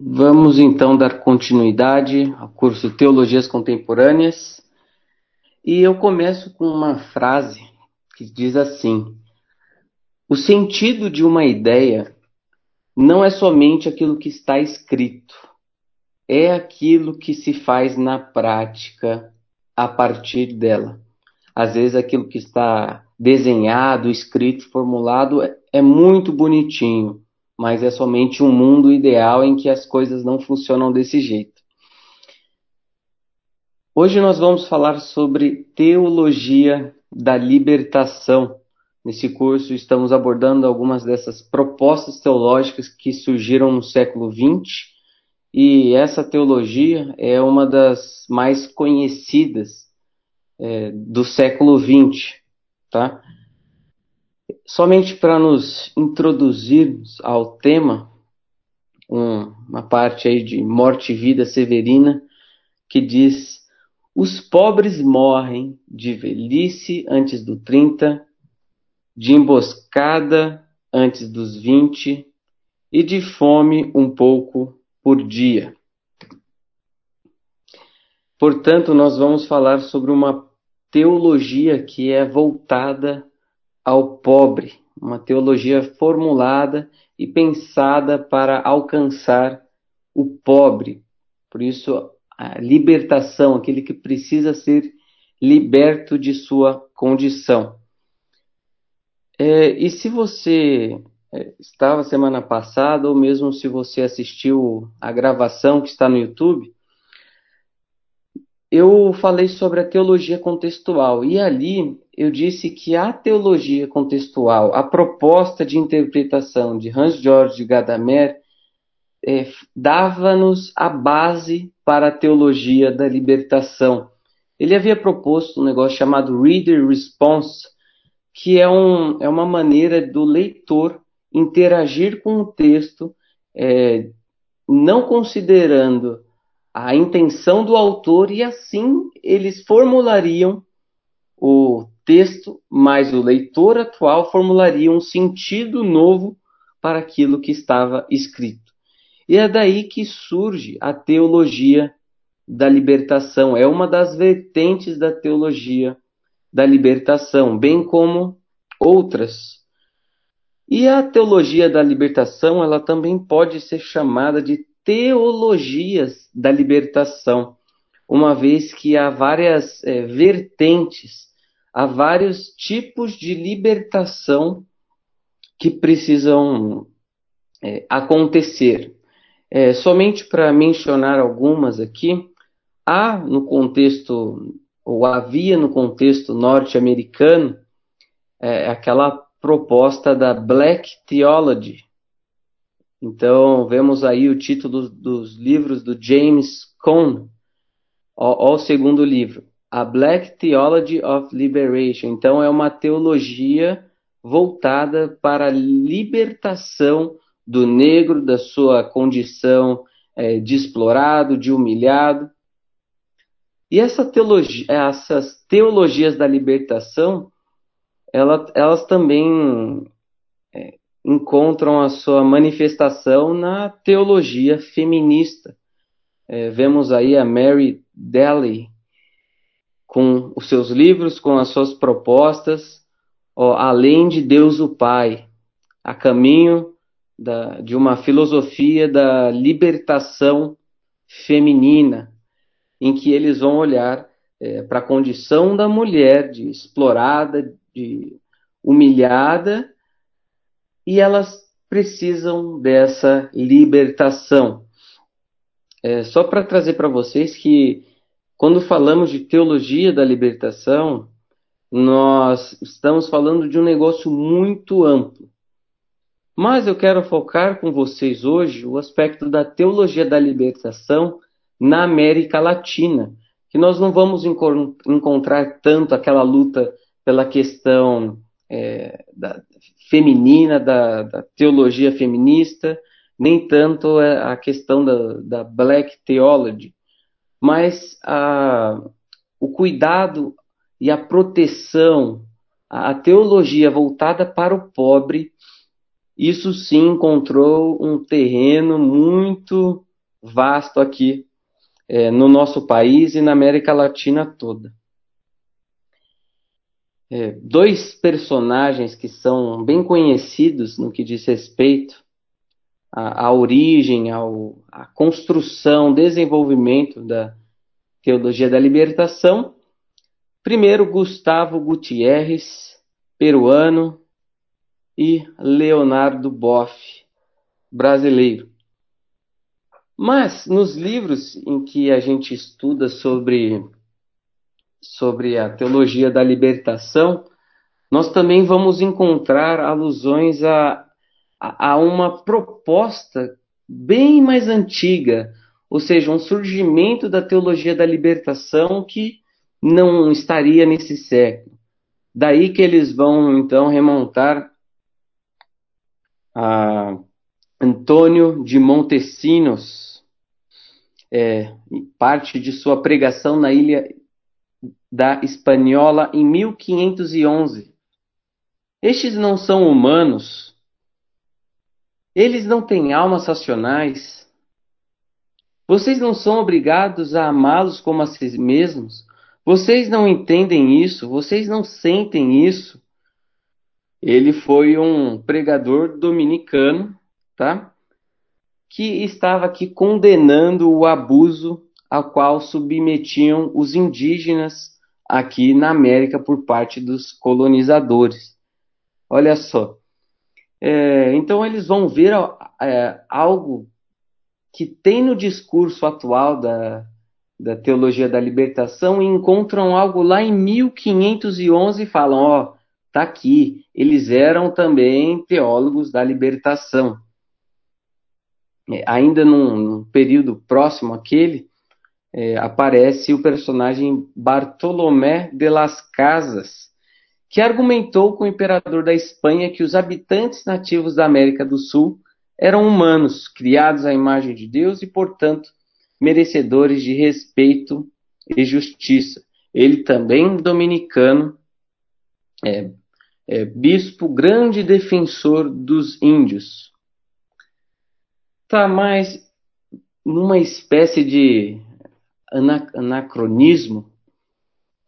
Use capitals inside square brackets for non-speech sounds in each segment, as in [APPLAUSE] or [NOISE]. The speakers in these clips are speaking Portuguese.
Vamos então dar continuidade ao curso Teologias Contemporâneas e eu começo com uma frase que diz assim: O sentido de uma ideia não é somente aquilo que está escrito, é aquilo que se faz na prática a partir dela. Às vezes aquilo que está desenhado, escrito, formulado é muito bonitinho, mas é somente um mundo ideal em que as coisas não funcionam desse jeito. Hoje nós vamos falar sobre teologia da libertação. Nesse curso estamos abordando algumas dessas propostas teológicas que surgiram no século XX e essa teologia é uma das mais conhecidas é, do século XX, tá? Somente para nos introduzirmos ao tema, um, uma parte aí de morte e vida severina, que diz: Os pobres morrem de velhice antes do 30, de emboscada antes dos 20 e de fome um pouco por dia. Portanto, nós vamos falar sobre uma teologia que é voltada ao pobre, uma teologia formulada e pensada para alcançar o pobre. Por isso, a libertação, aquele que precisa ser liberto de sua condição. É, e se você é, estava semana passada, ou mesmo se você assistiu a gravação que está no YouTube, eu falei sobre a teologia contextual e ali eu disse que a teologia contextual, a proposta de interpretação de Hans-Georg Gadamer, é, dava-nos a base para a teologia da libertação. Ele havia proposto um negócio chamado Reader Response, que é, um, é uma maneira do leitor interagir com o texto, é, não considerando a intenção do autor e assim eles formulariam o texto, mas o leitor atual formularia um sentido novo para aquilo que estava escrito. E é daí que surge a teologia da libertação. É uma das vertentes da teologia da libertação, bem como outras. E a teologia da libertação, ela também pode ser chamada de teologias da libertação, uma vez que há várias é, vertentes, há vários tipos de libertação que precisam é, acontecer. É, somente para mencionar algumas aqui, há no contexto, ou havia no contexto norte-americano, é, aquela proposta da Black Theology, então, vemos aí o título dos livros do James Cone, o segundo livro, A Black Theology of Liberation. Então, é uma teologia voltada para a libertação do negro, da sua condição é, de explorado, de humilhado. E essa teologia, essas teologias da libertação, ela, elas também é, encontram a sua manifestação na teologia feminista. É, vemos aí a Mary Daly com os seus livros, com as suas propostas, ó, além de Deus o Pai, a caminho da, de uma filosofia da libertação feminina, em que eles vão olhar é, para a condição da mulher, de explorada, de humilhada, e elas precisam dessa libertação. É, só para trazer para vocês que quando falamos de teologia da libertação, nós estamos falando de um negócio muito amplo. Mas eu quero focar com vocês hoje o aspecto da teologia da libertação na América Latina, que nós não vamos encontrar tanto aquela luta pela questão é, da, feminina, da, da, teologia feminista, nem tanto a questão da, da black theology, mas a, o cuidado e a proteção, a, a teologia voltada para o pobre, isso sim encontrou um terreno muito vasto aqui é, no nosso país e na América Latina toda. É, dois personagens que são bem conhecidos no que diz respeito à, à origem, ao, à construção, desenvolvimento da teologia da libertação. Primeiro, Gustavo Gutierrez, peruano, e Leonardo Boff, brasileiro. Mas nos livros em que a gente estuda sobre, sobre a teologia da libertação, nós também vamos encontrar alusões a, a, uma proposta bem mais antiga, ou seja, um surgimento da teologia da libertação que não estaria nesse século. Daí que eles vão então remontar a Antônio de Montesinos, é, parte de sua pregação na ilha da Espanhola em 1511. Estes não são humanos, eles não têm almas racionais. Vocês não são obrigados a amá-los como a si mesmos. Vocês não entendem isso, vocês não sentem isso. Ele foi um pregador dominicano, tá? que estava aqui condenando o abuso ao qual submetiam os indígenas aqui na América por parte dos colonizadores. Olha só. É, então eles vão ver é, algo que tem no discurso atual da, da teologia da libertação e encontram algo lá em 1511 e falam: ó, tá aqui. Eles eram também teólogos da libertação. É, ainda num, num, período próximo àquele, é, aparece o personagem Bartolomé de las Casas, que argumentou com o imperador da Espanha que os habitantes nativos da América do Sul eram humanos, criados à imagem de Deus e, portanto, merecedores de respeito e justiça. Ele também dominicano, é, é, bispo grande defensor dos índios, está mais numa espécie de anacronismo.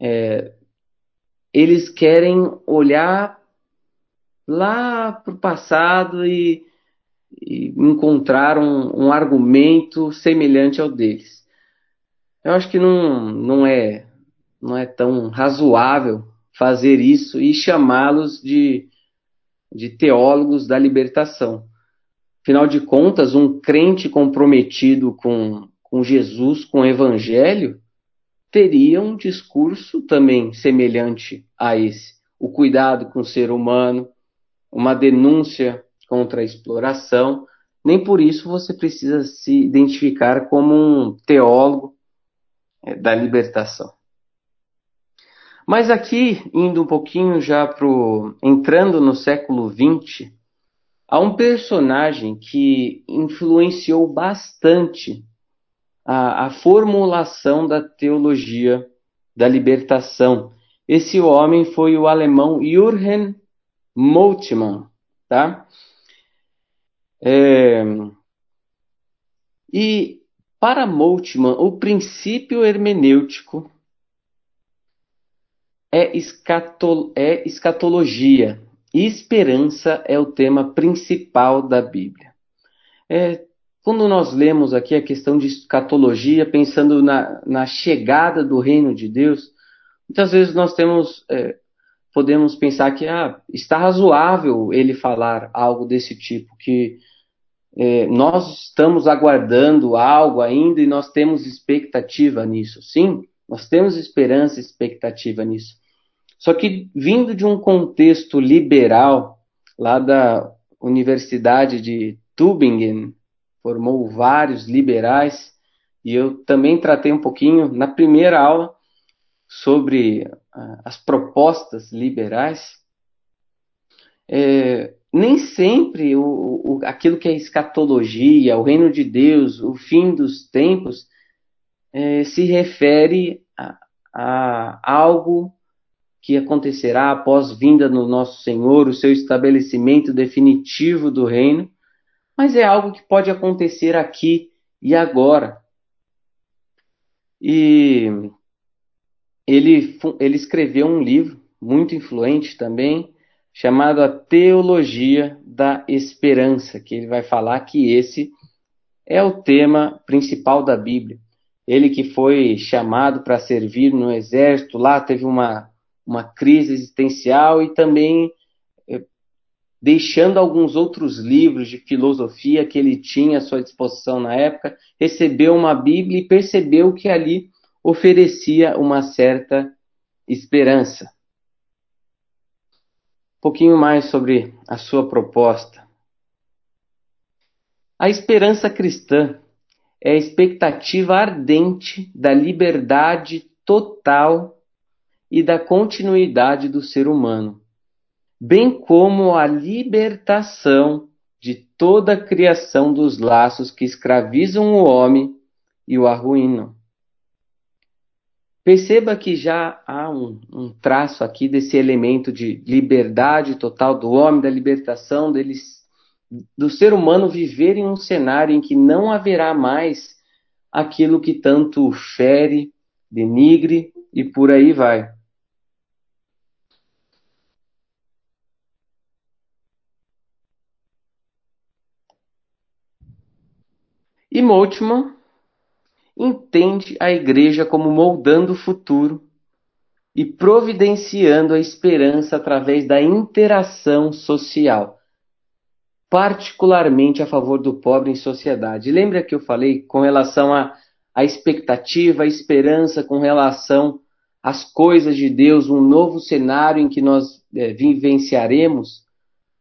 É, eles querem olhar lá para o passado e, e encontrar um, um, argumento semelhante ao deles. Eu acho que não, não, é, não é tão razoável fazer isso e chamá-los de, de teólogos da libertação. Afinal de contas, um crente comprometido com, com Jesus, com o Evangelho, teria um discurso também semelhante a esse. O cuidado com o ser humano, uma denúncia contra a exploração. Nem por isso você precisa se identificar como um teólogo é, da libertação. Mas aqui, indo um pouquinho já para entrando no século XX, Há um personagem que influenciou bastante a, a formulação da teologia da libertação. Esse homem foi o alemão Jürgen Moltmann, tá? É... E para Moltmann, o princípio hermenêutico é, é escatologia, esperança é o tema principal da Bíblia. É, quando nós lemos aqui a questão de escatologia, pensando na, na chegada do reino de Deus, muitas vezes nós temos, é, podemos pensar que ah, está razoável ele falar algo desse tipo, que é, nós estamos aguardando algo ainda e nós temos expectativa nisso. Sim, nós temos esperança e expectativa nisso. Só que vindo de um contexto liberal, lá da Universidade de Tübingen, formou vários liberais, e eu também tratei um pouquinho na primeira aula sobre uh, as propostas liberais. É, nem sempre o, o, aquilo que é escatologia, o reino de Deus, o fim dos tempos, é, se refere a, a algo que acontecerá após vinda no nosso Senhor, o seu estabelecimento definitivo do reino, mas é algo que pode acontecer aqui e agora. E ele, ele escreveu um livro muito influente também, chamado A Teologia da Esperança, que ele vai falar que esse é o tema principal da Bíblia. Ele que foi chamado para servir no exército, lá teve uma, uma crise existencial e também deixando alguns outros livros de filosofia que ele tinha à sua disposição na época, recebeu uma Bíblia e percebeu que ali oferecia uma certa esperança. Um pouquinho mais sobre a sua proposta. A esperança cristã é a expectativa ardente da liberdade total e da continuidade do ser humano, bem como a libertação de toda a criação dos laços que escravizam o homem e o arruinam. Perceba que já há um, um, traço aqui desse elemento de liberdade total do homem, da libertação deles do ser humano viver em um cenário em que não haverá mais aquilo que tanto fere, denigre e por aí vai. E Moltmann entende a igreja como moldando o futuro e providenciando a esperança através da interação social particularmente a favor do pobre em sociedade. Lembra que eu falei com relação à, à expectativa, à esperança, com relação às coisas de Deus, um novo cenário em que nós é, vivenciaremos?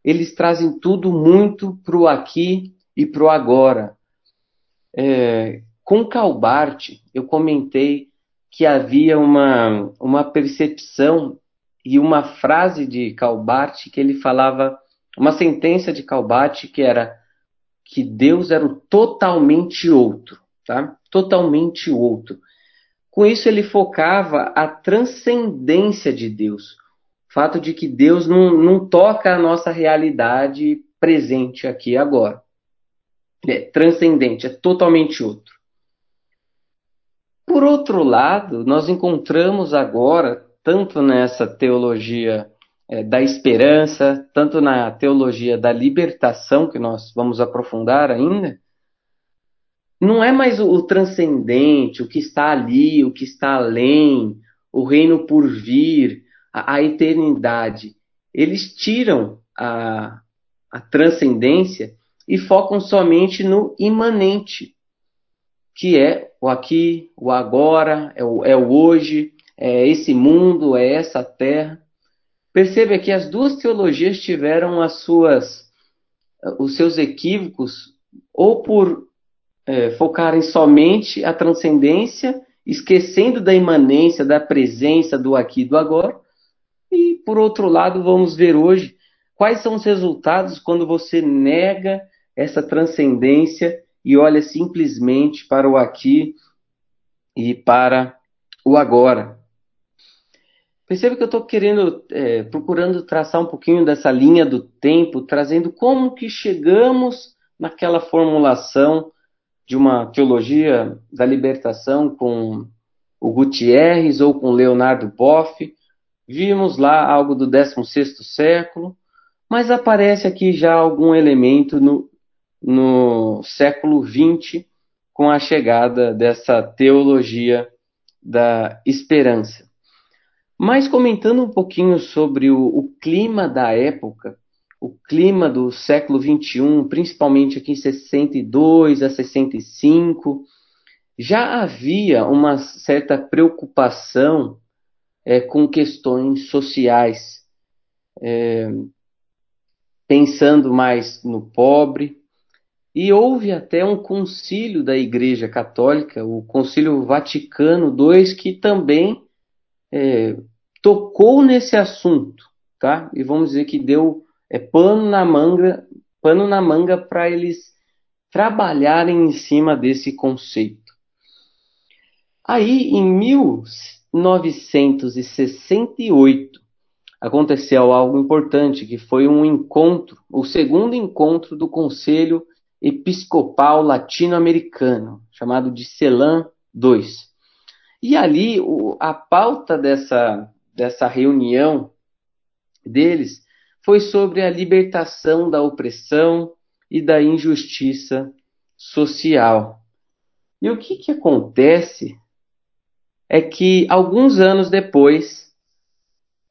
Eles trazem tudo muito para o aqui e para o agora. É, com Calbart, eu comentei que havia uma, uma percepção e uma frase de Calbart que ele falava uma sentença de Calbate que era que Deus era totalmente outro, tá? Totalmente outro. Com isso ele focava a transcendência de Deus, o fato de que Deus não, não toca a nossa realidade presente aqui agora. É transcendente, é totalmente outro. Por outro lado, nós encontramos agora, tanto nessa teologia é, da esperança, tanto na teologia da libertação, que nós vamos aprofundar ainda, não é mais o, o transcendente, o que está ali, o que está além, o reino por vir, a, a eternidade. Eles tiram a, a transcendência e focam somente no imanente, que é o aqui, o agora, é o, é o hoje, é esse mundo, é essa terra. Perceba que as duas teologias tiveram as suas, os seus equívocos, ou por é, focarem somente a transcendência, esquecendo da imanência, da presença do aqui e do agora. E, por outro lado, vamos ver hoje quais são os resultados quando você nega essa transcendência e olha simplesmente para o aqui e para o agora. Perceba que eu estou querendo, é, procurando traçar um pouquinho dessa linha do tempo, trazendo como que chegamos naquela formulação de uma teologia da libertação com o Gutierrez ou com Leonardo Boff. Vimos lá algo do 16º século, mas aparece aqui já algum elemento no, no século XX com a chegada dessa teologia da esperança. Mas comentando um pouquinho sobre o, o clima da época, o clima do século XXI, principalmente aqui em 62 a 65, já havia uma certa preocupação é, com questões sociais, é, pensando mais no pobre. E houve até um concílio da Igreja Católica, o Concílio Vaticano II, que também é, tocou nesse assunto, tá? E vamos dizer que deu é, pano na manga, pano na manga para eles trabalharem em cima desse conceito. Aí, em 1968, aconteceu algo importante, que foi um encontro, o segundo encontro do Conselho Episcopal Latino-Americano, chamado de CELAM II. E ali o, a pauta dessa, dessa reunião deles foi sobre a libertação da opressão e da injustiça social. E o que, que acontece é que alguns anos depois,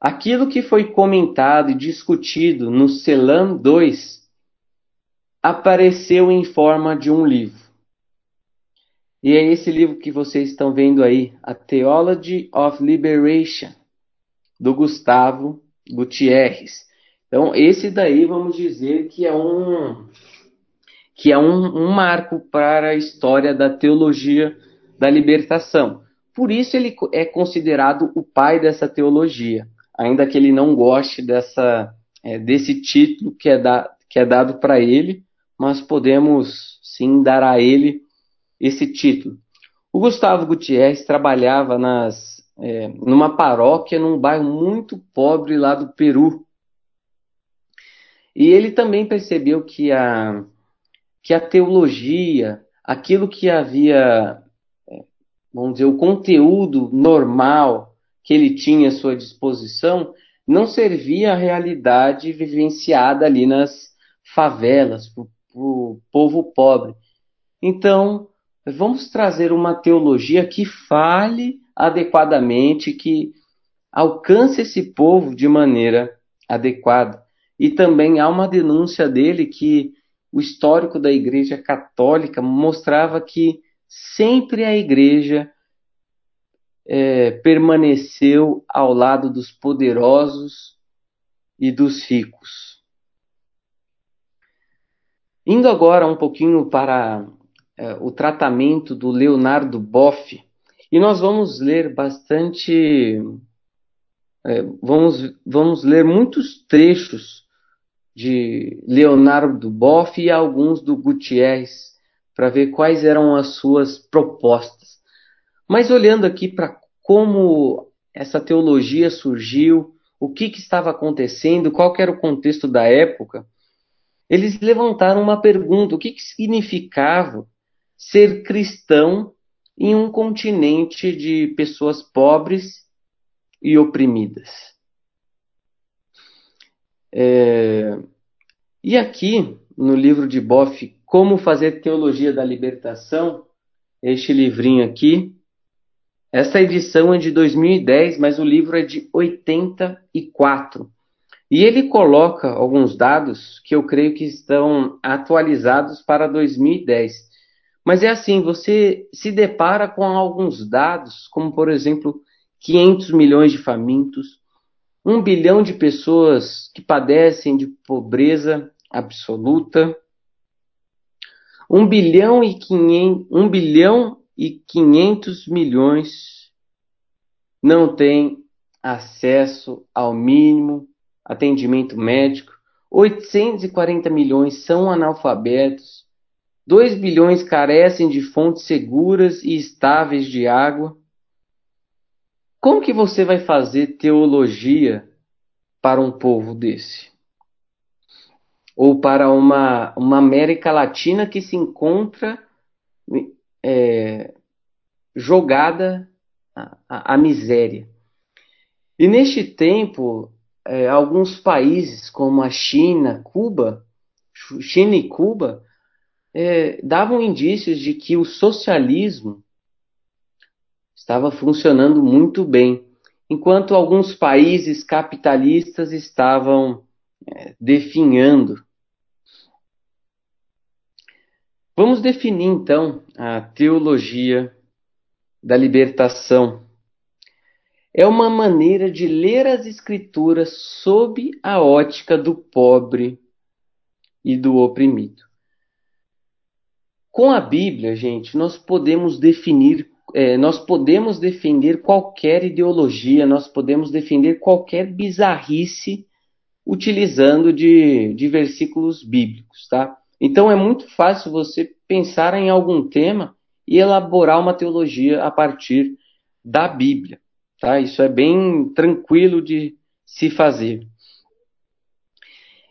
aquilo que foi comentado e discutido no Celam 2 apareceu em forma de um livro. E é esse livro que vocês estão vendo aí, A Theology of Liberation, do Gustavo Gutierrez. Então, esse daí vamos dizer que é um que é um, um marco para a história da teologia da libertação. Por isso ele é considerado o pai dessa teologia, ainda que ele não goste dessa, é, desse título que é, da, que é dado para ele, mas podemos sim dar a ele esse título. O Gustavo Gutierrez trabalhava nas, é, numa paróquia num bairro muito pobre lá do Peru. E ele também percebeu que a, que a teologia, aquilo que havia vamos dizer, o conteúdo normal que ele tinha à sua disposição não servia à realidade vivenciada ali nas favelas, povo pobre. Então, vamos trazer uma teologia que fale adequadamente, que alcance esse povo de maneira adequada. E também há uma denúncia dele que o histórico da Igreja Católica mostrava que sempre a igreja é, permaneceu ao lado dos poderosos e dos ricos. Indo agora um pouquinho para é, o tratamento do Leonardo Boff, e nós vamos ler bastante, é, vamos, vamos ler muitos trechos de Leonardo Boff e alguns do Gutierrez para ver quais eram as suas propostas. Mas olhando aqui para como essa teologia surgiu, o que, que estava acontecendo, qual era o contexto da época, eles levantaram uma pergunta: o que, que significava ser cristão em um continente de pessoas pobres e oprimidas? É... E aqui, no livro de Boff, como Fazer Teologia da Libertação, este livrinho aqui. Essa edição é de 2010, mas o livro é de 84. E ele coloca alguns dados que eu creio que estão atualizados para 2010. Mas é assim, você se depara com alguns dados, como por exemplo, 500 milhões de famintos, 1 bilhão de pessoas que padecem de pobreza absoluta, 1 bilhão e 500, 1 bilhão e 500 milhões não têm acesso ao mínimo atendimento médico, 840 milhões são analfabetos, 2 bilhões carecem de fontes seguras e estáveis de água. Como que você vai fazer teologia para um povo desse? ou para uma, uma América Latina que se encontra é, jogada à, à, miséria. E neste tempo, é, alguns países como a China, Cuba, China e Cuba, é, davam indícios de que o socialismo estava funcionando muito bem, enquanto alguns países capitalistas estavam é, definhando Vamos definir então a teologia da libertação. É uma maneira de ler as Escrituras sob a ótica do pobre e do oprimido. Com a Bíblia, gente, nós podemos definir, é, nós podemos defender qualquer ideologia, nós podemos defender qualquer bizarrice utilizando de, de versículos bíblicos, tá? Então é muito fácil você pensar em algum tema e elaborar uma teologia a partir da Bíblia. Tá? Isso é bem tranquilo de se fazer.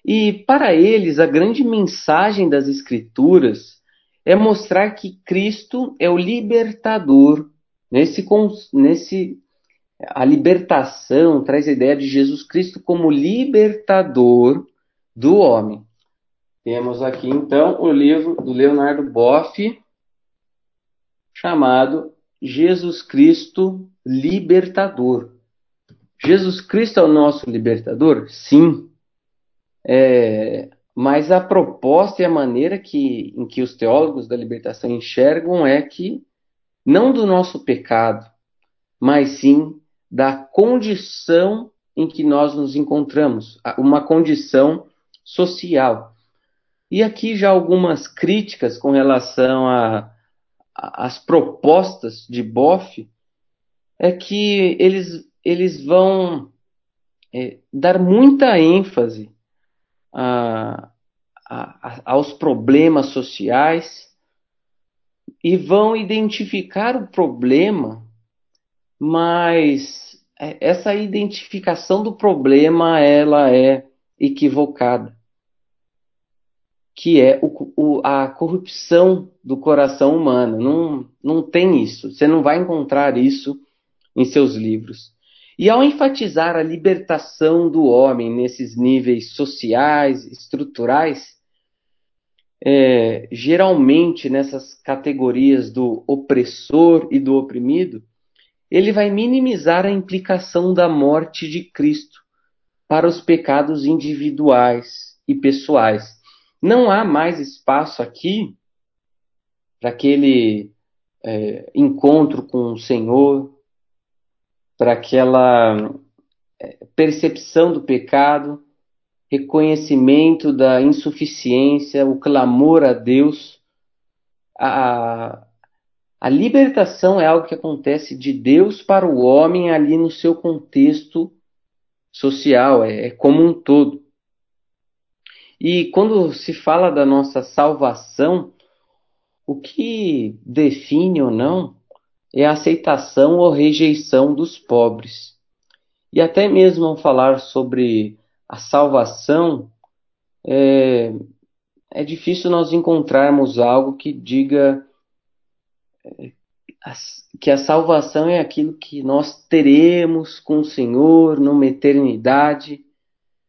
E para eles, a grande mensagem das Escrituras é mostrar que Cristo é o libertador. Nesse, nesse, a libertação traz a ideia de Jesus Cristo como libertador do homem. Temos aqui então o livro do Leonardo Boff, chamado Jesus Cristo Libertador. Jesus Cristo é o nosso libertador? Sim. É, mas a proposta e a maneira que, em que os teólogos da libertação enxergam é que não do nosso pecado, mas sim da condição em que nós nos encontramos, uma condição social. E aqui já algumas críticas com relação às propostas de Boff é que eles, eles vão é, dar muita ênfase a, a, aos problemas sociais e vão identificar o problema, mas é, essa identificação do problema ela é equivocada que é o, o, a corrupção do coração humano. Não, não tem isso. Você não vai encontrar isso em seus livros. E ao enfatizar a libertação do homem nesses níveis sociais, estruturais, é, geralmente nessas categorias do opressor e do oprimido, ele vai minimizar a implicação da morte de Cristo para os pecados individuais e pessoais não há mais espaço aqui para aquele é, encontro com o Senhor, para aquela é, percepção do pecado, reconhecimento da insuficiência, o clamor a Deus. A, a libertação é algo que acontece de Deus para o homem ali no seu contexto social, é, é como um todo. E quando se fala da nossa salvação, o que define ou não é a aceitação ou rejeição dos pobres. E até mesmo ao falar sobre a salvação, é, é difícil nós encontrarmos algo que diga é, que a salvação é aquilo que nós teremos com o Senhor numa eternidade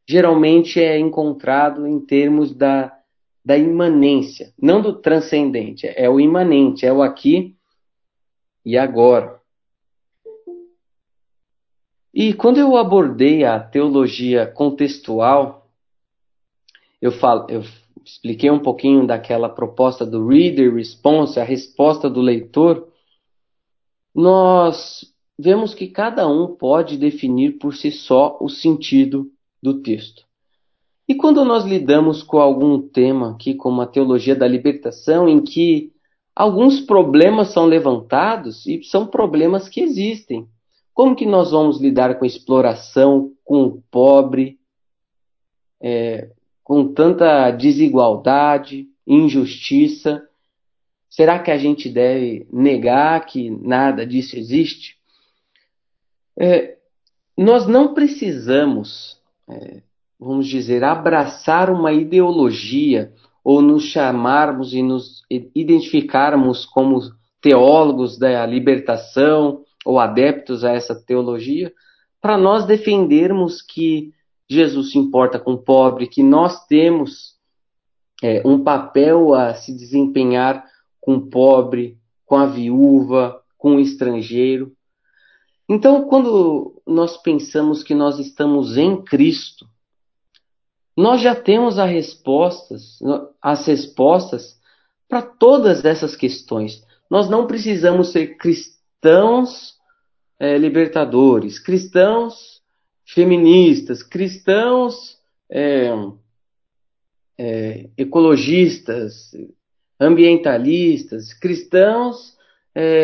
geralmente é encontrado em termos da, da imanência, não do transcendente, é o imanente, é o aqui e agora. E quando eu abordei a teologia contextual, eu, falo, eu expliquei um pouquinho daquela proposta do reader response, a resposta do leitor. Nós vemos que cada um pode definir por si só o sentido do texto. E quando nós lidamos com algum tema aqui, como a teologia da libertação, em que alguns problemas são levantados e são problemas que existem. Como que nós vamos lidar com exploração, com o pobre, é, com tanta desigualdade, injustiça? Será que a gente deve negar que nada disso existe? É, nós não precisamos é, vamos dizer, abraçar uma ideologia ou nos chamarmos e nos identificarmos como teólogos da libertação ou adeptos a essa teologia, para nós defendermos que Jesus se importa com o pobre, que nós temos é, um papel a se desempenhar com o pobre, com a viúva, com o estrangeiro. Então, quando nós pensamos que nós estamos em Cristo, nós já temos as respostas, as respostas para todas essas questões. Nós não precisamos ser cristãos é, libertadores, cristãos feministas, cristãos é, é, ecologistas, ambientalistas, cristãos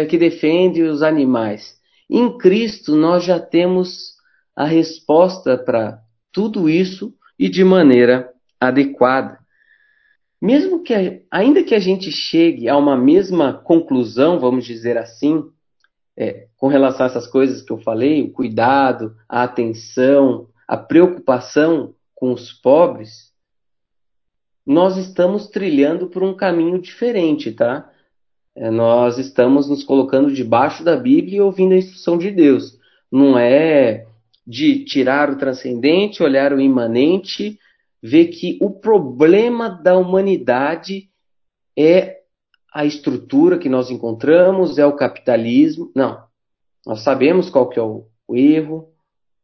que defendem os animais. Em Cristo nós já temos a resposta para tudo isso e de maneira adequada. Mesmo que, ainda que a gente chegue a uma mesma conclusão, vamos dizer assim, é, com relação a essas coisas que eu falei, o cuidado, a atenção, a preocupação com os pobres, nós estamos trilhando por um caminho diferente, tá? É, nós estamos nos colocando debaixo da Bíblia e ouvindo a instrução de Deus. Não é de tirar o transcendente, olhar o imanente, ver que o problema da humanidade é a estrutura que nós encontramos, é o capitalismo. Não. Nós sabemos qual que é o, o erro,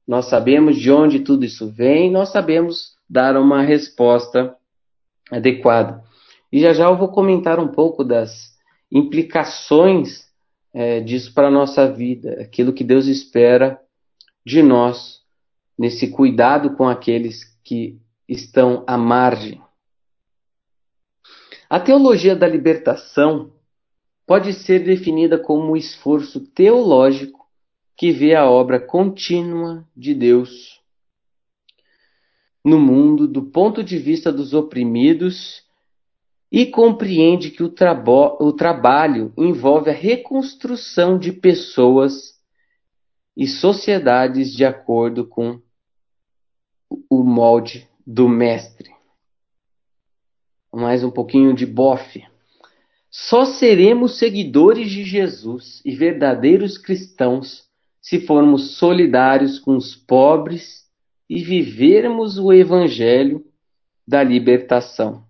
nós sabemos de onde tudo isso vem, nós sabemos dar uma resposta adequada. E já já eu vou comentar um pouco das implicações é, disso para a nossa vida, aquilo que Deus espera de nós, nesse cuidado com aqueles que estão à margem. A teologia da libertação pode ser definida como um esforço teológico que vê a obra contínua de Deus no mundo do ponto de vista dos oprimidos e compreende que o, o trabalho envolve a reconstrução de pessoas e sociedades de acordo com o molde do mestre. Mais um pouquinho de bofe. Só seremos seguidores de Jesus e verdadeiros cristãos se formos solidários com os pobres e vivermos o evangelho da libertação.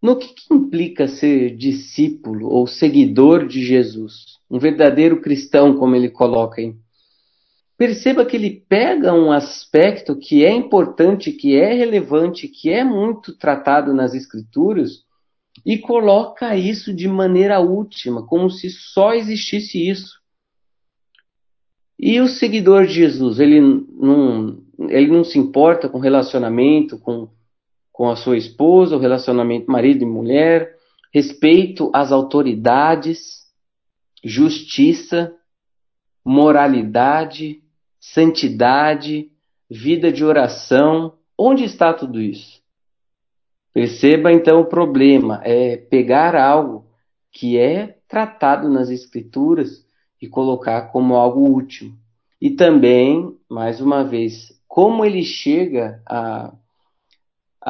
No que, que, implica ser discípulo ou seguidor de Jesus? Um verdadeiro cristão, como ele coloca aí. Perceba que ele pega um aspecto que é importante, que é relevante, que é muito tratado nas Escrituras e coloca isso de maneira última, como se só existisse isso. E o seguidor de Jesus, ele não, ele não se importa com relacionamento, com com a sua esposa, o relacionamento marido e mulher, respeito às autoridades, justiça, moralidade, santidade, vida de oração. Onde está tudo isso? Perceba então o problema é pegar algo que é tratado nas escrituras e colocar como algo útil. E também, mais uma vez, como ele chega a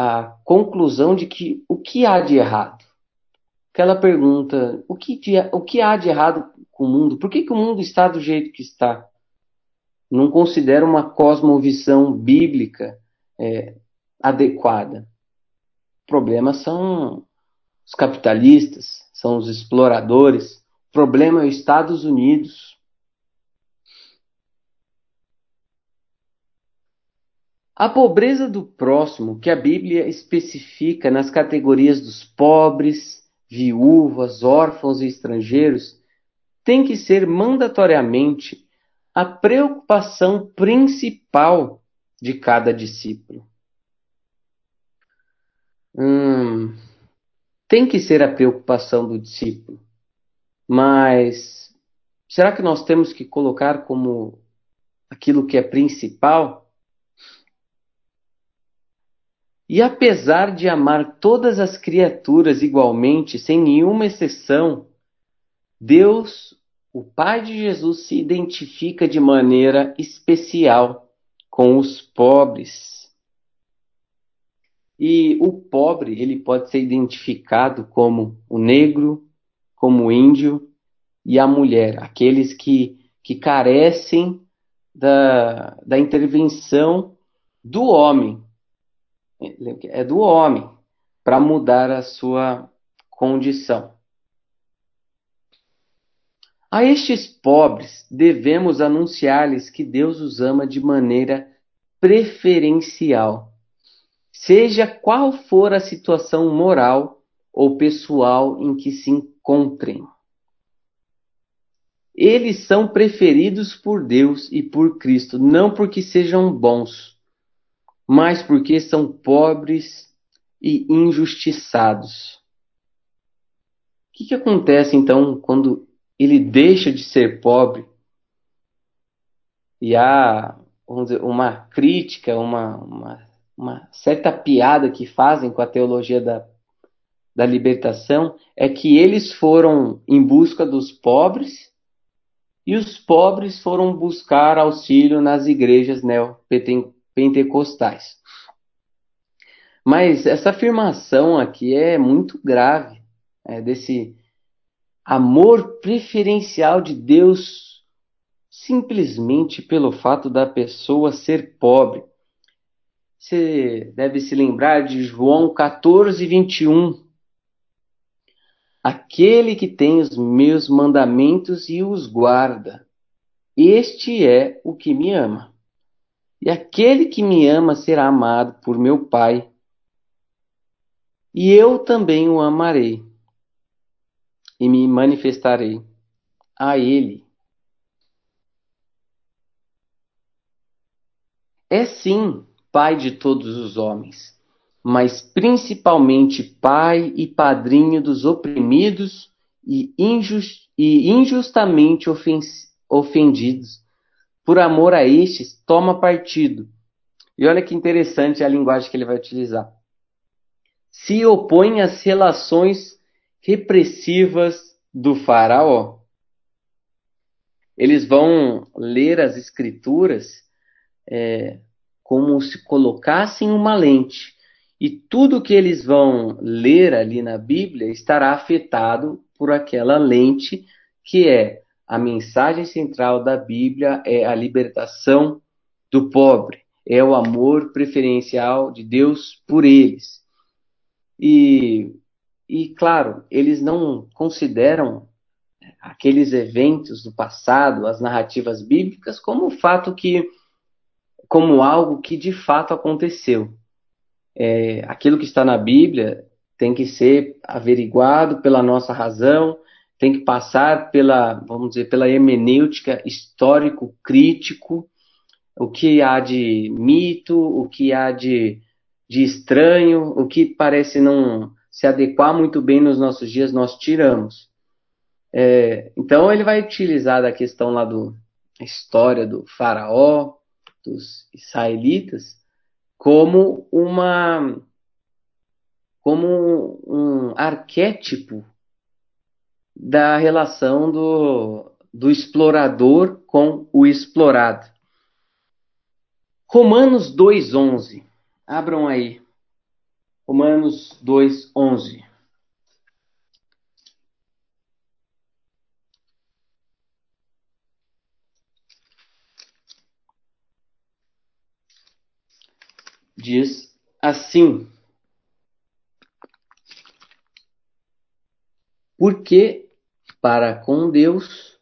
a conclusão de que o que há de errado? Aquela pergunta, o que, de, o que há de errado com o mundo? Por que, que o mundo está do jeito que está? Não considera uma cosmovisão bíblica é, adequada. O problema são os capitalistas, são os exploradores. O problema é os Estados Unidos. A pobreza do próximo, que a Bíblia especifica nas categorias dos pobres, viúvas, órfãos e estrangeiros, tem que ser mandatoriamente a preocupação principal de cada discípulo. Hum, tem que ser a preocupação do discípulo, mas será que nós temos que colocar como aquilo que é principal? E apesar de amar todas as criaturas igualmente, sem nenhuma exceção, Deus, o Pai de Jesus, se identifica de maneira especial com os pobres. E o pobre, ele pode ser identificado como o negro, como o índio e a mulher, aqueles que, que carecem da, da intervenção do homem é do homem para mudar a sua condição. A estes pobres devemos anunciar-lhes que Deus os ama de maneira preferencial, seja qual for a situação moral ou pessoal em que se encontrem. Eles são preferidos por Deus e por Cristo, não porque sejam bons, mas porque são pobres e injustiçados. O que, que acontece então quando ele deixa de ser pobre? E há dizer, uma crítica, uma, uma, uma certa piada que fazem com a teologia da, da libertação é que eles foram em busca dos pobres e os pobres foram buscar auxílio nas igrejas pentecostais. Mas essa afirmação aqui é muito grave, é, desse amor preferencial de Deus simplesmente pelo fato da pessoa ser pobre. Você deve se lembrar de João 14, 21. Aquele que tem os meus mandamentos e os guarda, este é o que me ama. E aquele que me ama será amado por meu Pai. E eu também o amarei e me manifestarei a ele. É sim Pai de todos os homens, mas principalmente Pai e Padrinho dos oprimidos e, injust, e injustamente ofendidos. Por amor a estes, toma partido. E olha que interessante a linguagem que ele vai utilizar. Se opõe às relações repressivas do Faraó. Eles vão ler as Escrituras é, como se colocassem uma lente. E tudo que eles vão ler ali na Bíblia estará afetado por aquela lente que é a mensagem central da Bíblia é a libertação do pobre, é o amor preferencial de Deus por eles. E, e claro, eles não consideram aqueles eventos do passado, as narrativas bíblicas, como o fato que como algo que de fato aconteceu. É, aquilo que está na Bíblia tem que ser averiguado pela nossa razão, tem que passar pela, vamos dizer, pela hermenêutica histórico-crítico, o que há de mito, o que há de, de estranho, o que parece não se adequar muito bem nos nossos dias, nós tiramos. É, então ele vai utilizar da questão lá do história do faraó, dos israelitas como uma como um arquétipo da relação do, do explorador com o explorado. Romanos 2:11. Abram aí. Romanos 2:11. diz assim: Porque para com Deus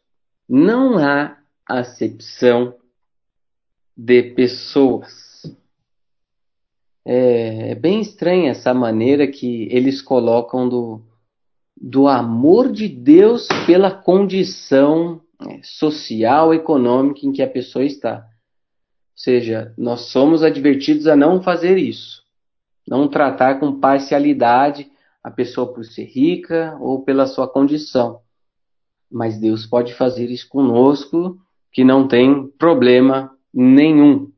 não há acepção de pessoas. É, é bem estranha essa maneira que eles colocam do, do amor de Deus pela condição é, social, econômica em que a pessoa está seja, nós somos advertidos a não fazer isso. Não tratar com parcialidade a pessoa por ser rica ou pela sua condição. Mas Deus pode fazer isso conosco, que não tem problema nenhum.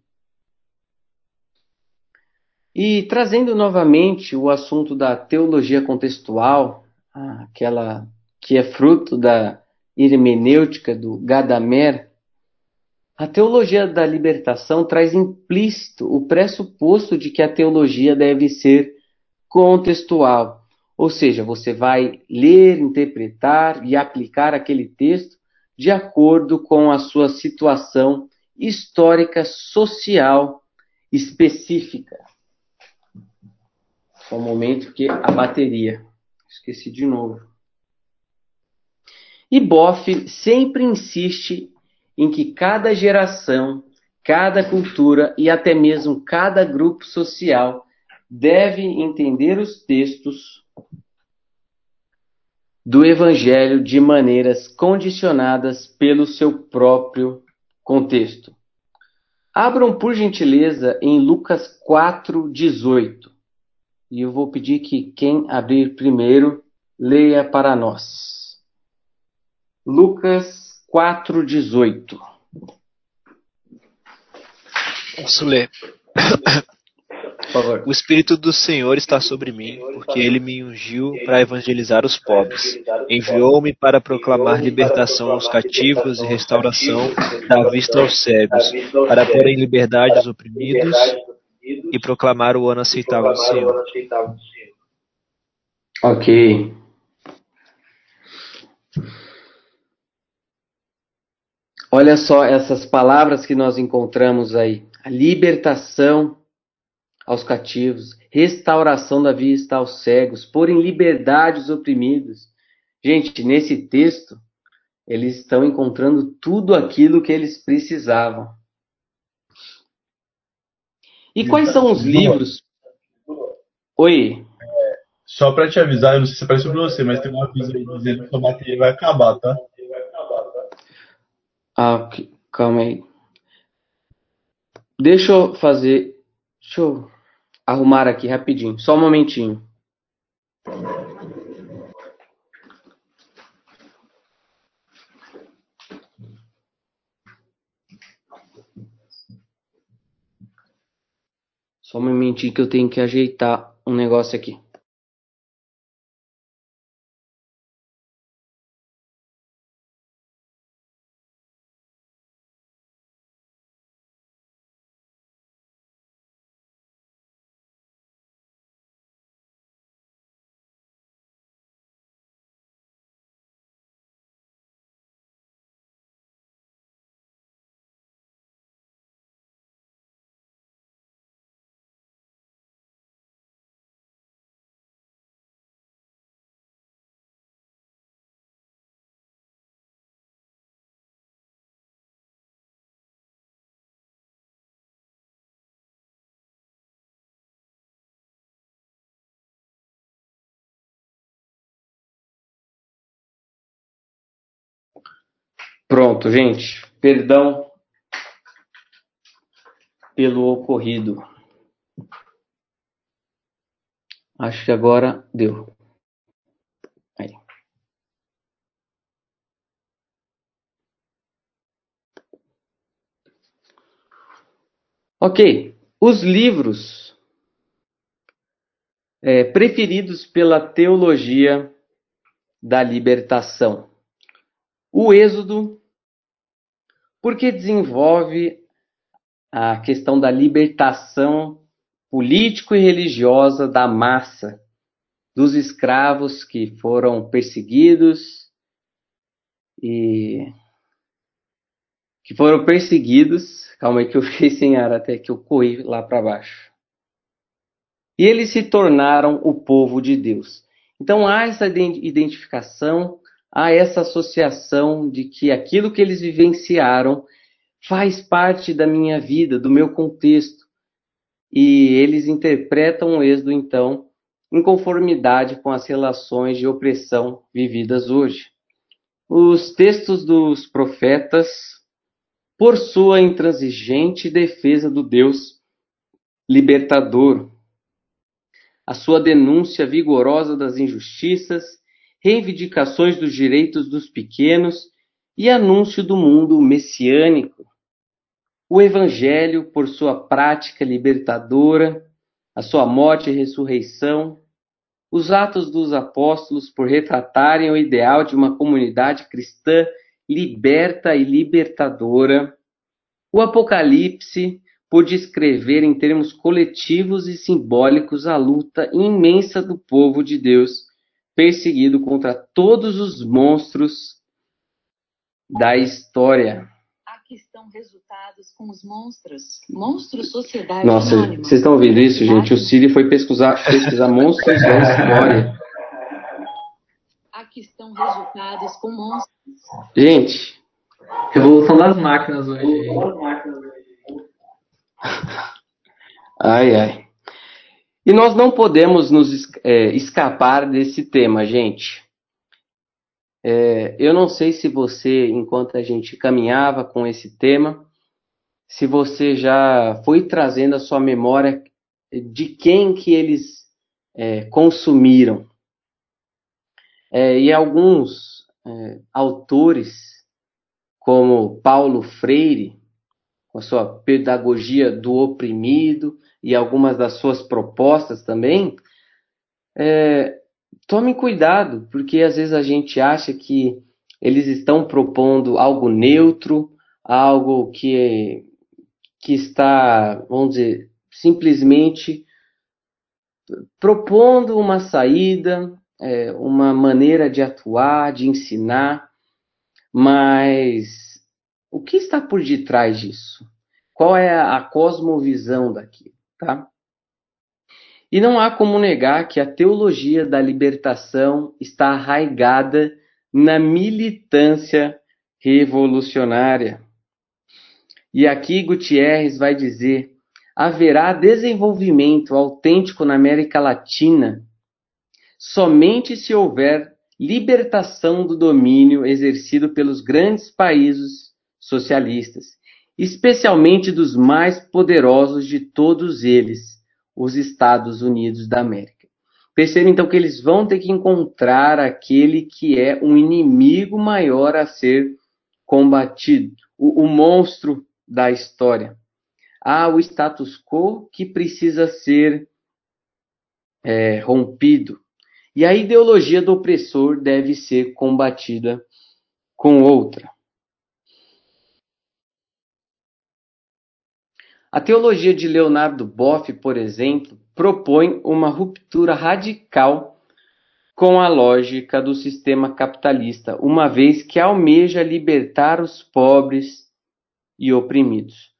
E trazendo novamente o assunto da teologia contextual, aquela que é fruto da hermenêutica do Gadamer, a teologia da libertação traz implícito o pressuposto de que a teologia deve ser contextual, ou seja, você vai ler, interpretar e aplicar aquele texto de acordo com a sua situação histórica social específica. Só um momento que a bateria. Esqueci de novo. E Boff sempre insiste em que cada geração, cada cultura e até mesmo cada grupo social deve entender os textos do Evangelho de maneiras condicionadas pelo seu próprio contexto. Abram, por gentileza, em Lucas 4,18. E eu vou pedir que quem abrir primeiro leia para nós. Lucas 4,18. Posso ler. O Espírito do Senhor está sobre mim, porque ele me ungiu para evangelizar os pobres. Enviou-me para proclamar libertação aos cativos e restauração da vista aos cegos, para pôr em liberdade os oprimidos e proclamar o ano aceitável do Senhor. Ok. Olha só essas palavras que nós encontramos aí: a libertação aos cativos, restauração da vista aos cegos, pôr em liberdade os oprimidos. Gente, nesse texto, eles estão encontrando tudo aquilo que eles precisavam. E quais são os livros? Oi. Só para te avisar, eu não sei se apareceu para você, mas tem um aviso aí dizendo que a bateria vai acabar, tá? Ah, calma aí. Deixa eu fazer. Deixa eu arrumar aqui rapidinho. Só um momentinho. Só um momentinho que eu tenho que ajeitar um negócio aqui. Pronto, gente. Perdão pelo ocorrido. Acho que agora deu. Aí. Ok. Os livros é, preferidos pela teologia da libertação. O Êxodo, porque desenvolve a questão da libertação político e religiosa da massa, dos escravos que foram perseguidos e que foram perseguidos. Calma aí que eu fiquei [LAUGHS] sem ar até que eu corri lá para baixo. E eles se tornaram o povo de Deus. Então há essa identificação há essa associação de que aquilo que eles vivenciaram faz parte da minha vida, do meu contexto. E eles interpretam o êxodo, então, em conformidade com as relações de opressão vividas hoje. Os textos dos profetas, por sua intransigente defesa do Deus libertador, a sua denúncia vigorosa das injustiças reivindicações dos direitos dos pequenos e anúncio do mundo messiânico. O Evangelho, por sua prática libertadora, a sua morte e ressurreição, os Atos dos Apóstolos, por retratarem o ideal de uma comunidade cristã liberta e libertadora, o Apocalipse, por descrever em termos coletivos e simbólicos a luta imensa do povo de Deus perseguido contra todos os monstros da história. Aqui estão resultados com os monstros. Monstros Sociedade Nossa, Anônima. vocês estão ouvindo isso, gente? O Siri foi pesquisar, pesquisar monstros da história. Aqui estão resultados com monstros. Gente, Revolução das máquinas hoje. ai, ai. E nós não podemos nos é, escapar desse tema, gente. É, eu não sei se você, enquanto a gente caminhava com esse tema, se você já foi trazendo a sua memória de quem que eles é, consumiram. É, e alguns é, autores, como Paulo Freire, a sua pedagogia do oprimido, e algumas das suas propostas também, é, tome cuidado, porque às vezes a gente acha que eles estão propondo algo neutro, algo que, que está, vamos dizer, simplesmente propondo uma saída, é, uma maneira de atuar, de ensinar, mas o que está por detrás disso? Qual é a cosmovisão daqui, tá? E não há como negar que a teologia da libertação está arraigada na militância revolucionária. E aqui Gutierrez vai dizer: haverá desenvolvimento autêntico na América Latina somente se houver libertação do domínio exercido pelos grandes países socialistas, especialmente dos mais poderosos de todos eles, os Estados Unidos da América. Perceba então que eles vão ter que encontrar aquele que é um inimigo maior a ser combatido, o, o monstro da história. Há o status quo que precisa ser é, rompido. E a ideologia do opressor deve ser combatida com outra. A teologia de Leonardo Boff, por exemplo, propõe uma ruptura radical com a lógica do sistema capitalista, uma vez que almeja libertar os pobres e oprimidos.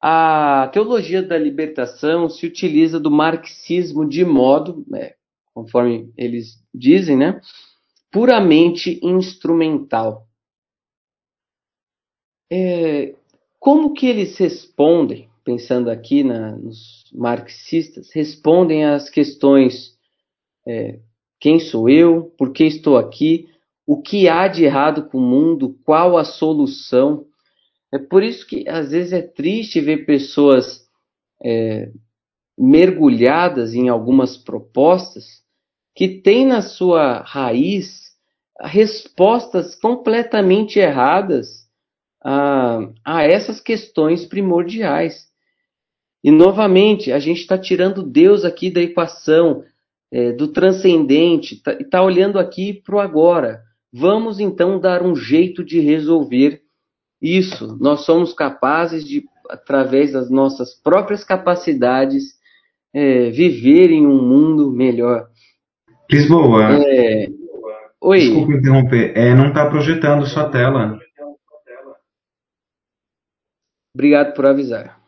A teologia da libertação se utiliza do marxismo de modo, é, conforme eles dizem, né, puramente instrumental. É, como que eles respondem, pensando aqui na, nos marxistas, respondem às questões é, quem sou eu, por que estou aqui, o que há de errado com o mundo, qual a solução. É por isso que às vezes é triste ver pessoas é, mergulhadas em algumas propostas que tem na sua raiz respostas completamente erradas a, a essas questões primordiais. E novamente, a gente está tirando Deus aqui da equação, é, do transcendente, está tá olhando aqui para o agora. Vamos então dar um jeito de resolver isso. Nós somos capazes de, através das nossas próprias capacidades, é, viver em um mundo melhor. Lisboa. É... Oi. Desculpa interromper. É, não está projetando sua tela. Obrigado por avisar.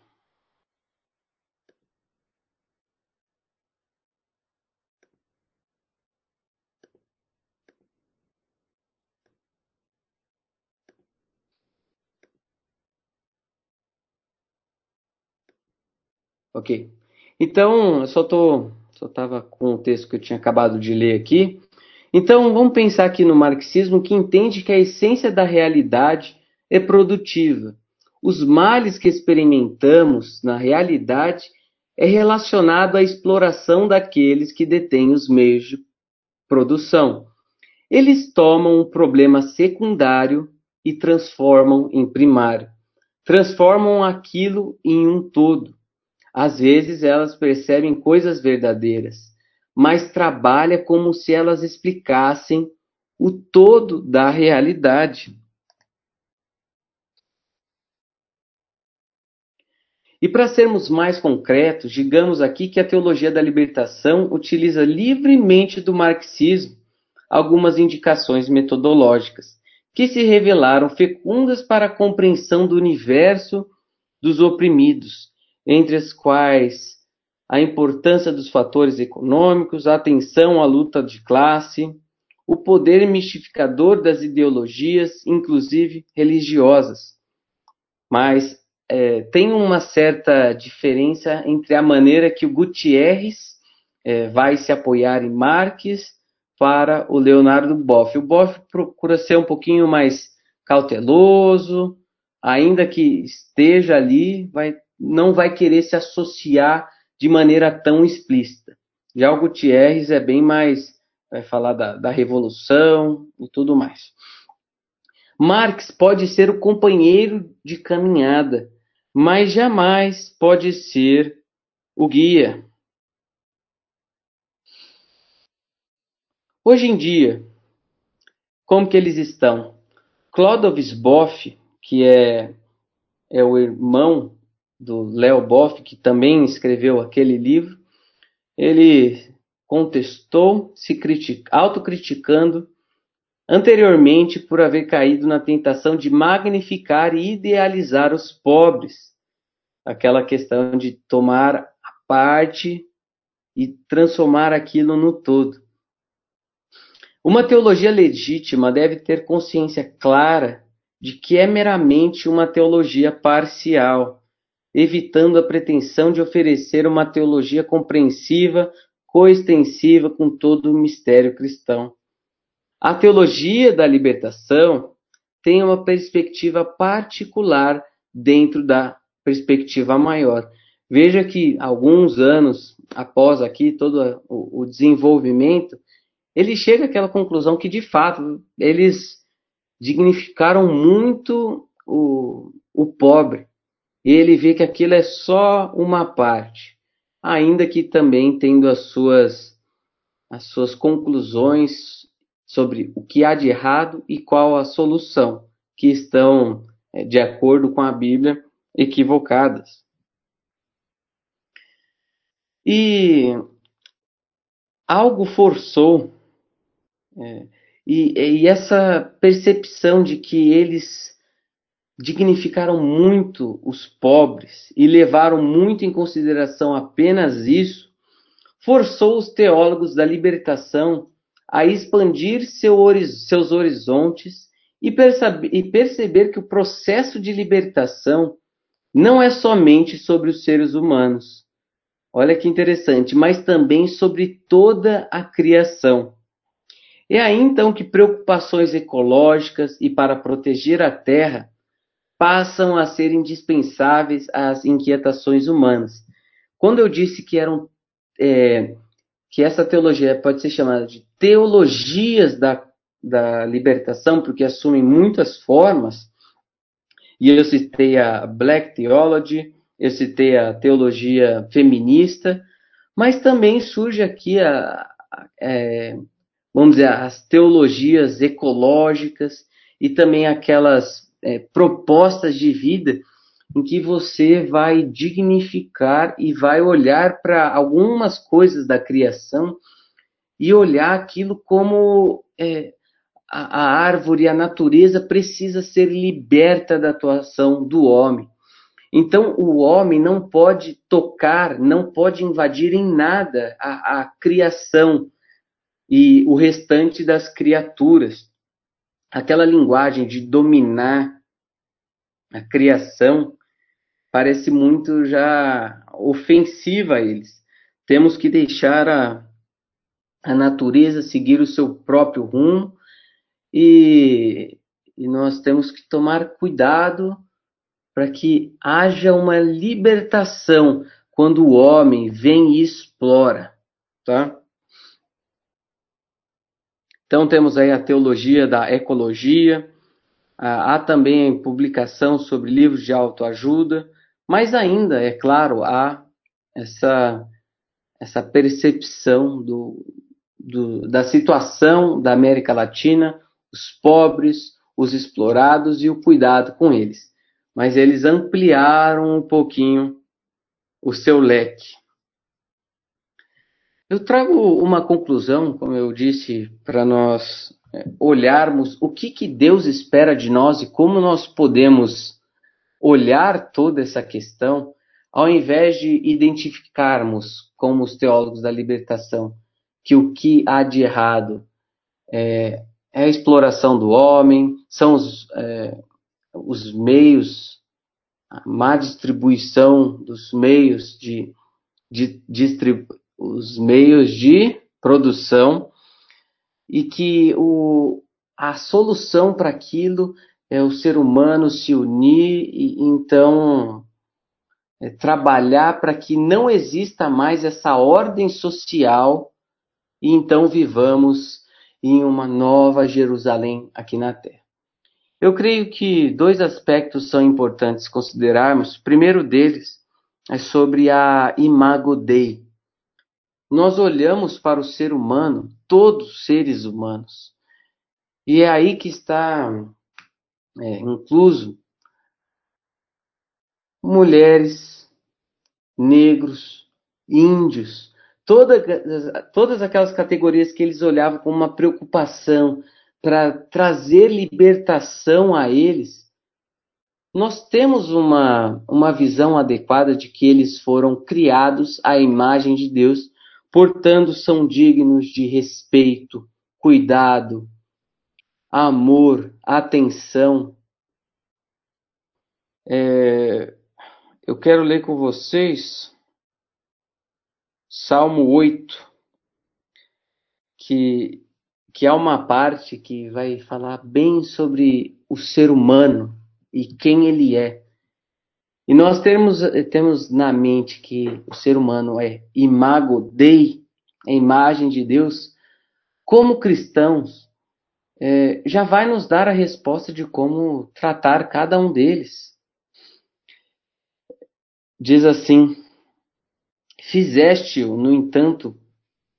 Ok. Então, eu só estou só estava com o texto que eu tinha acabado de ler aqui. Então, vamos pensar aqui no marxismo que entende que a essência da realidade é produtiva. Os males que experimentamos na realidade é relacionado à exploração daqueles que detêm os meios de produção. Eles tomam um problema secundário e transformam em primário. Transformam aquilo em um todo. Às vezes elas percebem coisas verdadeiras, mas trabalha como se elas explicassem o todo da realidade. E para sermos mais concretos, digamos aqui que a teologia da libertação utiliza livremente do marxismo algumas indicações metodológicas que se revelaram fecundas para a compreensão do universo dos oprimidos entre as quais a importância dos fatores econômicos, a atenção à luta de classe, o poder mistificador das ideologias, inclusive religiosas. Mas é, tem uma certa diferença entre a maneira que o Gutierrez é, vai se apoiar em Marx para o Leonardo Boff. O Boff procura ser um pouquinho mais cauteloso, ainda que esteja ali, vai não vai querer se associar de maneira tão explícita. Já o Gutierrez é bem mais, vai falar da, da revolução e tudo mais. Marx pode ser o companheiro de caminhada, mas jamais pode ser o guia. Hoje em dia, como que eles estão? Clodovs Boff, que é, é o irmão do Léo Boff, que também escreveu aquele livro, ele contestou, se autocriticando anteriormente por haver caído na tentação de magnificar e idealizar os pobres. Aquela questão de tomar a parte e transformar aquilo no todo. Uma teologia legítima deve ter consciência clara de que é meramente uma teologia parcial, evitando a pretensão de oferecer uma teologia compreensiva, coextensiva com todo o mistério cristão. A teologia da libertação tem uma perspectiva particular dentro da perspectiva maior. Veja que alguns anos após aqui todo o desenvolvimento, ele chega àquela conclusão que de fato eles dignificaram muito o, o pobre. E ele vê que aquilo é só uma parte, ainda que também tendo as suas as suas conclusões sobre o que há de errado e qual a solução, que estão é, de acordo com a Bíblia equivocadas. E algo forçou, é, e, e essa percepção de que eles dignificaram muito os pobres e levaram muito em consideração apenas isso, forçou os teólogos da libertação a expandir seu, seus horizontes e, perceber, e perceber que o processo de libertação não é somente sobre os seres humanos, Olha que interessante, mas também sobre toda a criação. É aí então que preocupações ecológicas e para proteger a terra passam a ser indispensáveis às inquietações humanas. Quando eu disse que eram é, que essa teologia pode ser chamada de teologias da, da libertação, porque assumem muitas formas, e eu citei a Black Theology, eu citei a teologia feminista, mas também surge aqui a, a é, vamos dizer, as teologias ecológicas e também aquelas é, propostas de vida em que você vai dignificar e vai olhar para algumas coisas da criação e olhar aquilo como é, a, a árvore, a natureza precisa ser liberta da atuação do homem. Então, o homem não pode tocar, não pode invadir em nada a, a criação e o restante das criaturas. Aquela linguagem de dominar a criação parece muito já ofensiva a eles. Temos que deixar a, a natureza seguir o seu próprio rumo e, e nós temos que tomar cuidado para que haja uma libertação quando o homem vem e explora, tá? Então temos aí a teologia da ecologia, há também publicação sobre livros de autoajuda, mas ainda, é claro, há essa, essa percepção do, do, da situação da América Latina, os pobres, os explorados e o cuidado com eles mas eles ampliaram um pouquinho o seu leque. Eu trago uma conclusão, como eu disse, para nós olharmos o que, que Deus espera de nós e como nós podemos olhar toda essa questão, ao invés de identificarmos, como os teólogos da libertação, que o que há de errado é, é a exploração do homem, são os, é, os meios, a má distribuição dos meios de, de distribu os meios de produção e que o, a solução para aquilo é o ser humano se unir e então é, trabalhar para que não exista mais essa ordem social e então vivamos em uma nova Jerusalém aqui na Terra. Eu creio que dois aspectos são importantes considerarmos. O primeiro deles é sobre a imago Dei. Nós olhamos para o ser humano, todos os seres humanos, e é aí que está é, incluso mulheres, negros, índios, toda, todas aquelas categorias que eles olhavam com uma preocupação para trazer libertação a eles, nós temos uma, uma visão adequada de que eles foram criados à imagem de Deus, portanto, são dignos de respeito, cuidado, amor, atenção. É, eu quero ler com vocês Salmo 8, que, que é uma parte que vai falar bem sobre o ser humano e quem ele é. E nós temos, temos na mente que o ser humano é imago Dei, a imagem de Deus. Como cristãos, é, já vai nos dar a resposta de como tratar cada um deles. Diz assim: Fizeste-o, no entanto,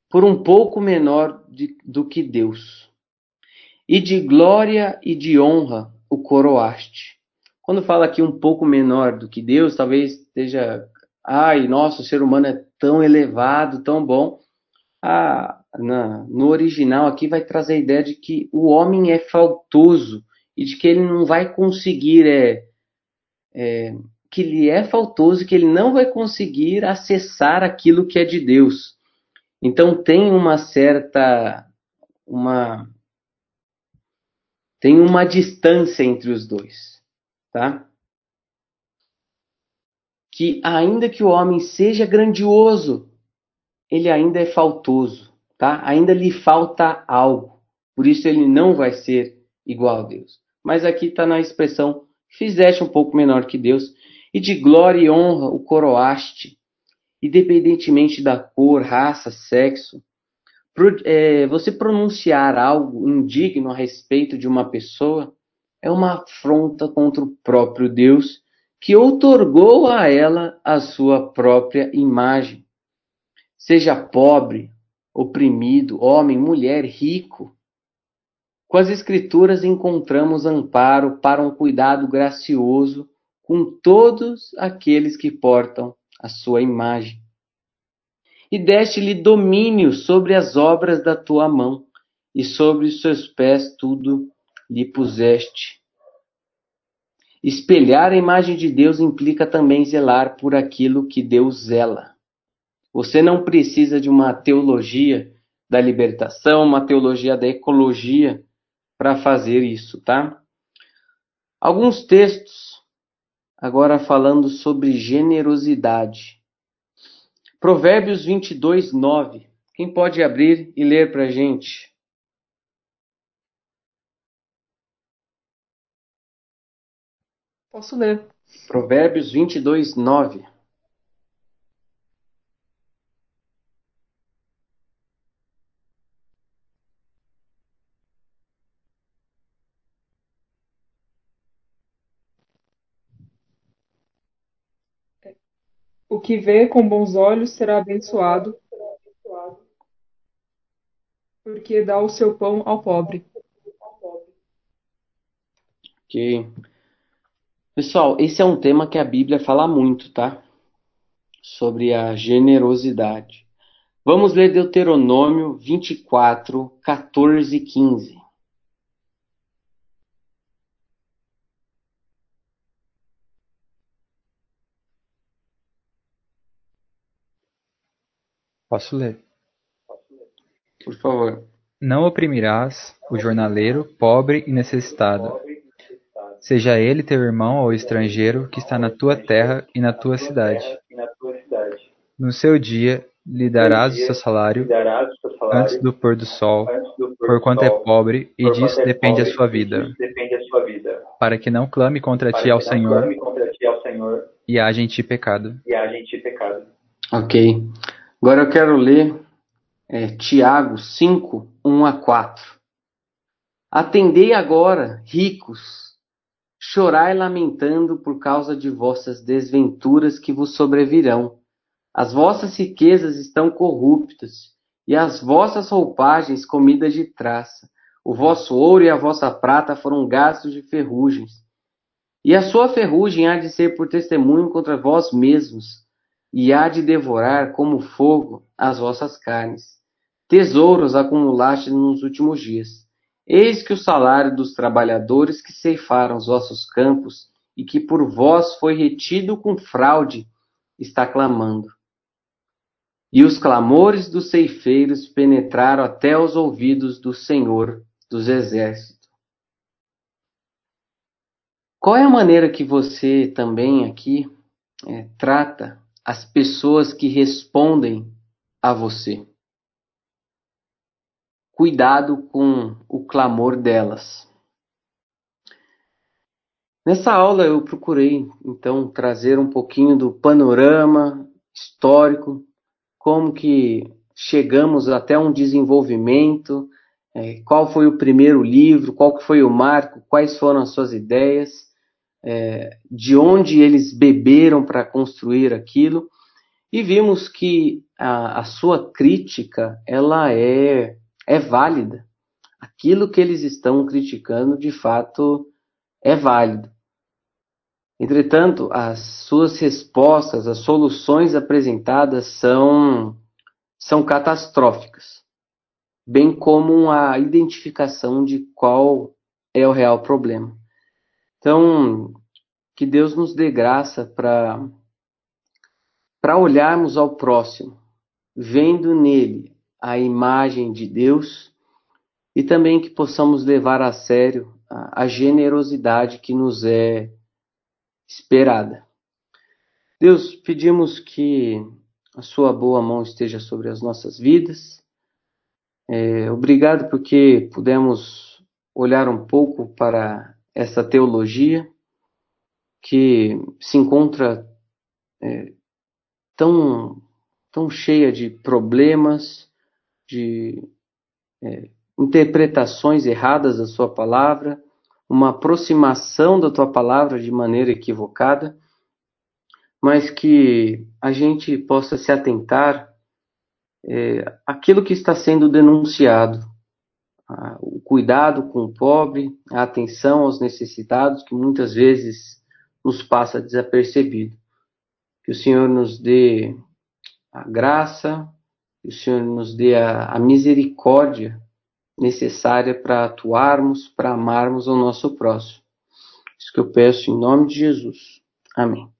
por um pouco menor de, do que Deus, e de glória e de honra o coroaste. Quando fala aqui um pouco menor do que Deus, talvez esteja, ai, nossa, o ser humano é tão elevado, tão bom. Ah, na, no original aqui vai trazer a ideia de que o homem é faltoso e de que ele não vai conseguir, é, é, que ele é faltoso e que ele não vai conseguir acessar aquilo que é de Deus. Então tem uma certa, uma, tem uma distância entre os dois tá? Que ainda que o homem seja grandioso, ele ainda é faltoso, tá? Ainda lhe falta algo. Por isso ele não vai ser igual a Deus. Mas aqui está na expressão fizeste um pouco menor que Deus e de glória e honra o coroaste, independentemente da cor, raça, sexo. É, você pronunciar algo indigno a respeito de uma pessoa é uma afronta contra o próprio Deus, que outorgou a ela a sua própria imagem. Seja pobre, oprimido, homem, mulher, rico. Com as Escrituras encontramos amparo para um cuidado gracioso com todos aqueles que portam a sua imagem. E deste-lhe domínio sobre as obras da tua mão, e sobre os seus pés tudo lhe puseste. Espelhar a imagem de Deus implica também zelar por aquilo que Deus zela. Você não precisa de uma teologia da libertação, uma teologia da ecologia para fazer isso, tá? Alguns textos agora falando sobre generosidade. Provérbios 22, 9. Quem pode abrir e ler para a gente? Posso ler. Provérbios 22, 9. O que vê com bons olhos será abençoado, porque dá o seu pão ao pobre. Ok. Pessoal, esse é um tema que a Bíblia fala muito, tá? Sobre a generosidade. Vamos ler Deuteronômio 24, 14 e 15. Posso ler? Por favor. Não oprimirás o jornaleiro, pobre e necessitado, seja ele teu irmão ou estrangeiro que está na tua terra e na tua cidade. No seu dia lhe darás o seu salário antes do pôr do sol, porquanto é pobre e disso depende a sua vida, para que não clame contra ti ao Senhor e haja em ti pecado. Ok. Agora eu quero ler é, Tiago 5, 1 a 4. Atendei agora, ricos, Chorai lamentando por causa de vossas desventuras que vos sobrevirão. As vossas riquezas estão corruptas, e as vossas roupagens comidas de traça. O vosso ouro e a vossa prata foram gastos de ferrugens, E a sua ferrugem há de ser por testemunho contra vós mesmos, e há de devorar como fogo as vossas carnes. Tesouros acumulaste nos últimos dias. Eis que o salário dos trabalhadores que ceifaram os vossos campos e que por vós foi retido com fraude está clamando. E os clamores dos ceifeiros penetraram até os ouvidos do Senhor dos Exércitos. Qual é a maneira que você também aqui é, trata as pessoas que respondem a você? Cuidado com o clamor delas. Nessa aula eu procurei então trazer um pouquinho do panorama histórico, como que chegamos até um desenvolvimento, é, qual foi o primeiro livro, qual que foi o marco, quais foram as suas ideias, é, de onde eles beberam para construir aquilo, e vimos que a, a sua crítica ela é, é válida. Aquilo que eles estão criticando de fato é válido. Entretanto, as suas respostas, as soluções apresentadas são, são catastróficas, bem como a identificação de qual é o real problema. Então, que Deus nos dê graça para para olharmos ao próximo, vendo nele a imagem de Deus e também que possamos levar a sério a, a generosidade que nos é esperada. Deus, pedimos que a Sua boa mão esteja sobre as nossas vidas. É, obrigado porque pudemos olhar um pouco para essa teologia que se encontra é, tão, tão cheia de problemas, de é, interpretações erradas da Sua palavra uma aproximação da tua palavra de maneira equivocada, mas que a gente possa se atentar é, aquilo que está sendo denunciado, a, o cuidado com o pobre, a atenção aos necessitados, que muitas vezes nos passa desapercebido. Que o Senhor nos dê a graça, que o Senhor nos dê a, a misericórdia necessária para atuarmos, para amarmos o nosso próximo. Isso que eu peço em nome de Jesus. Amém.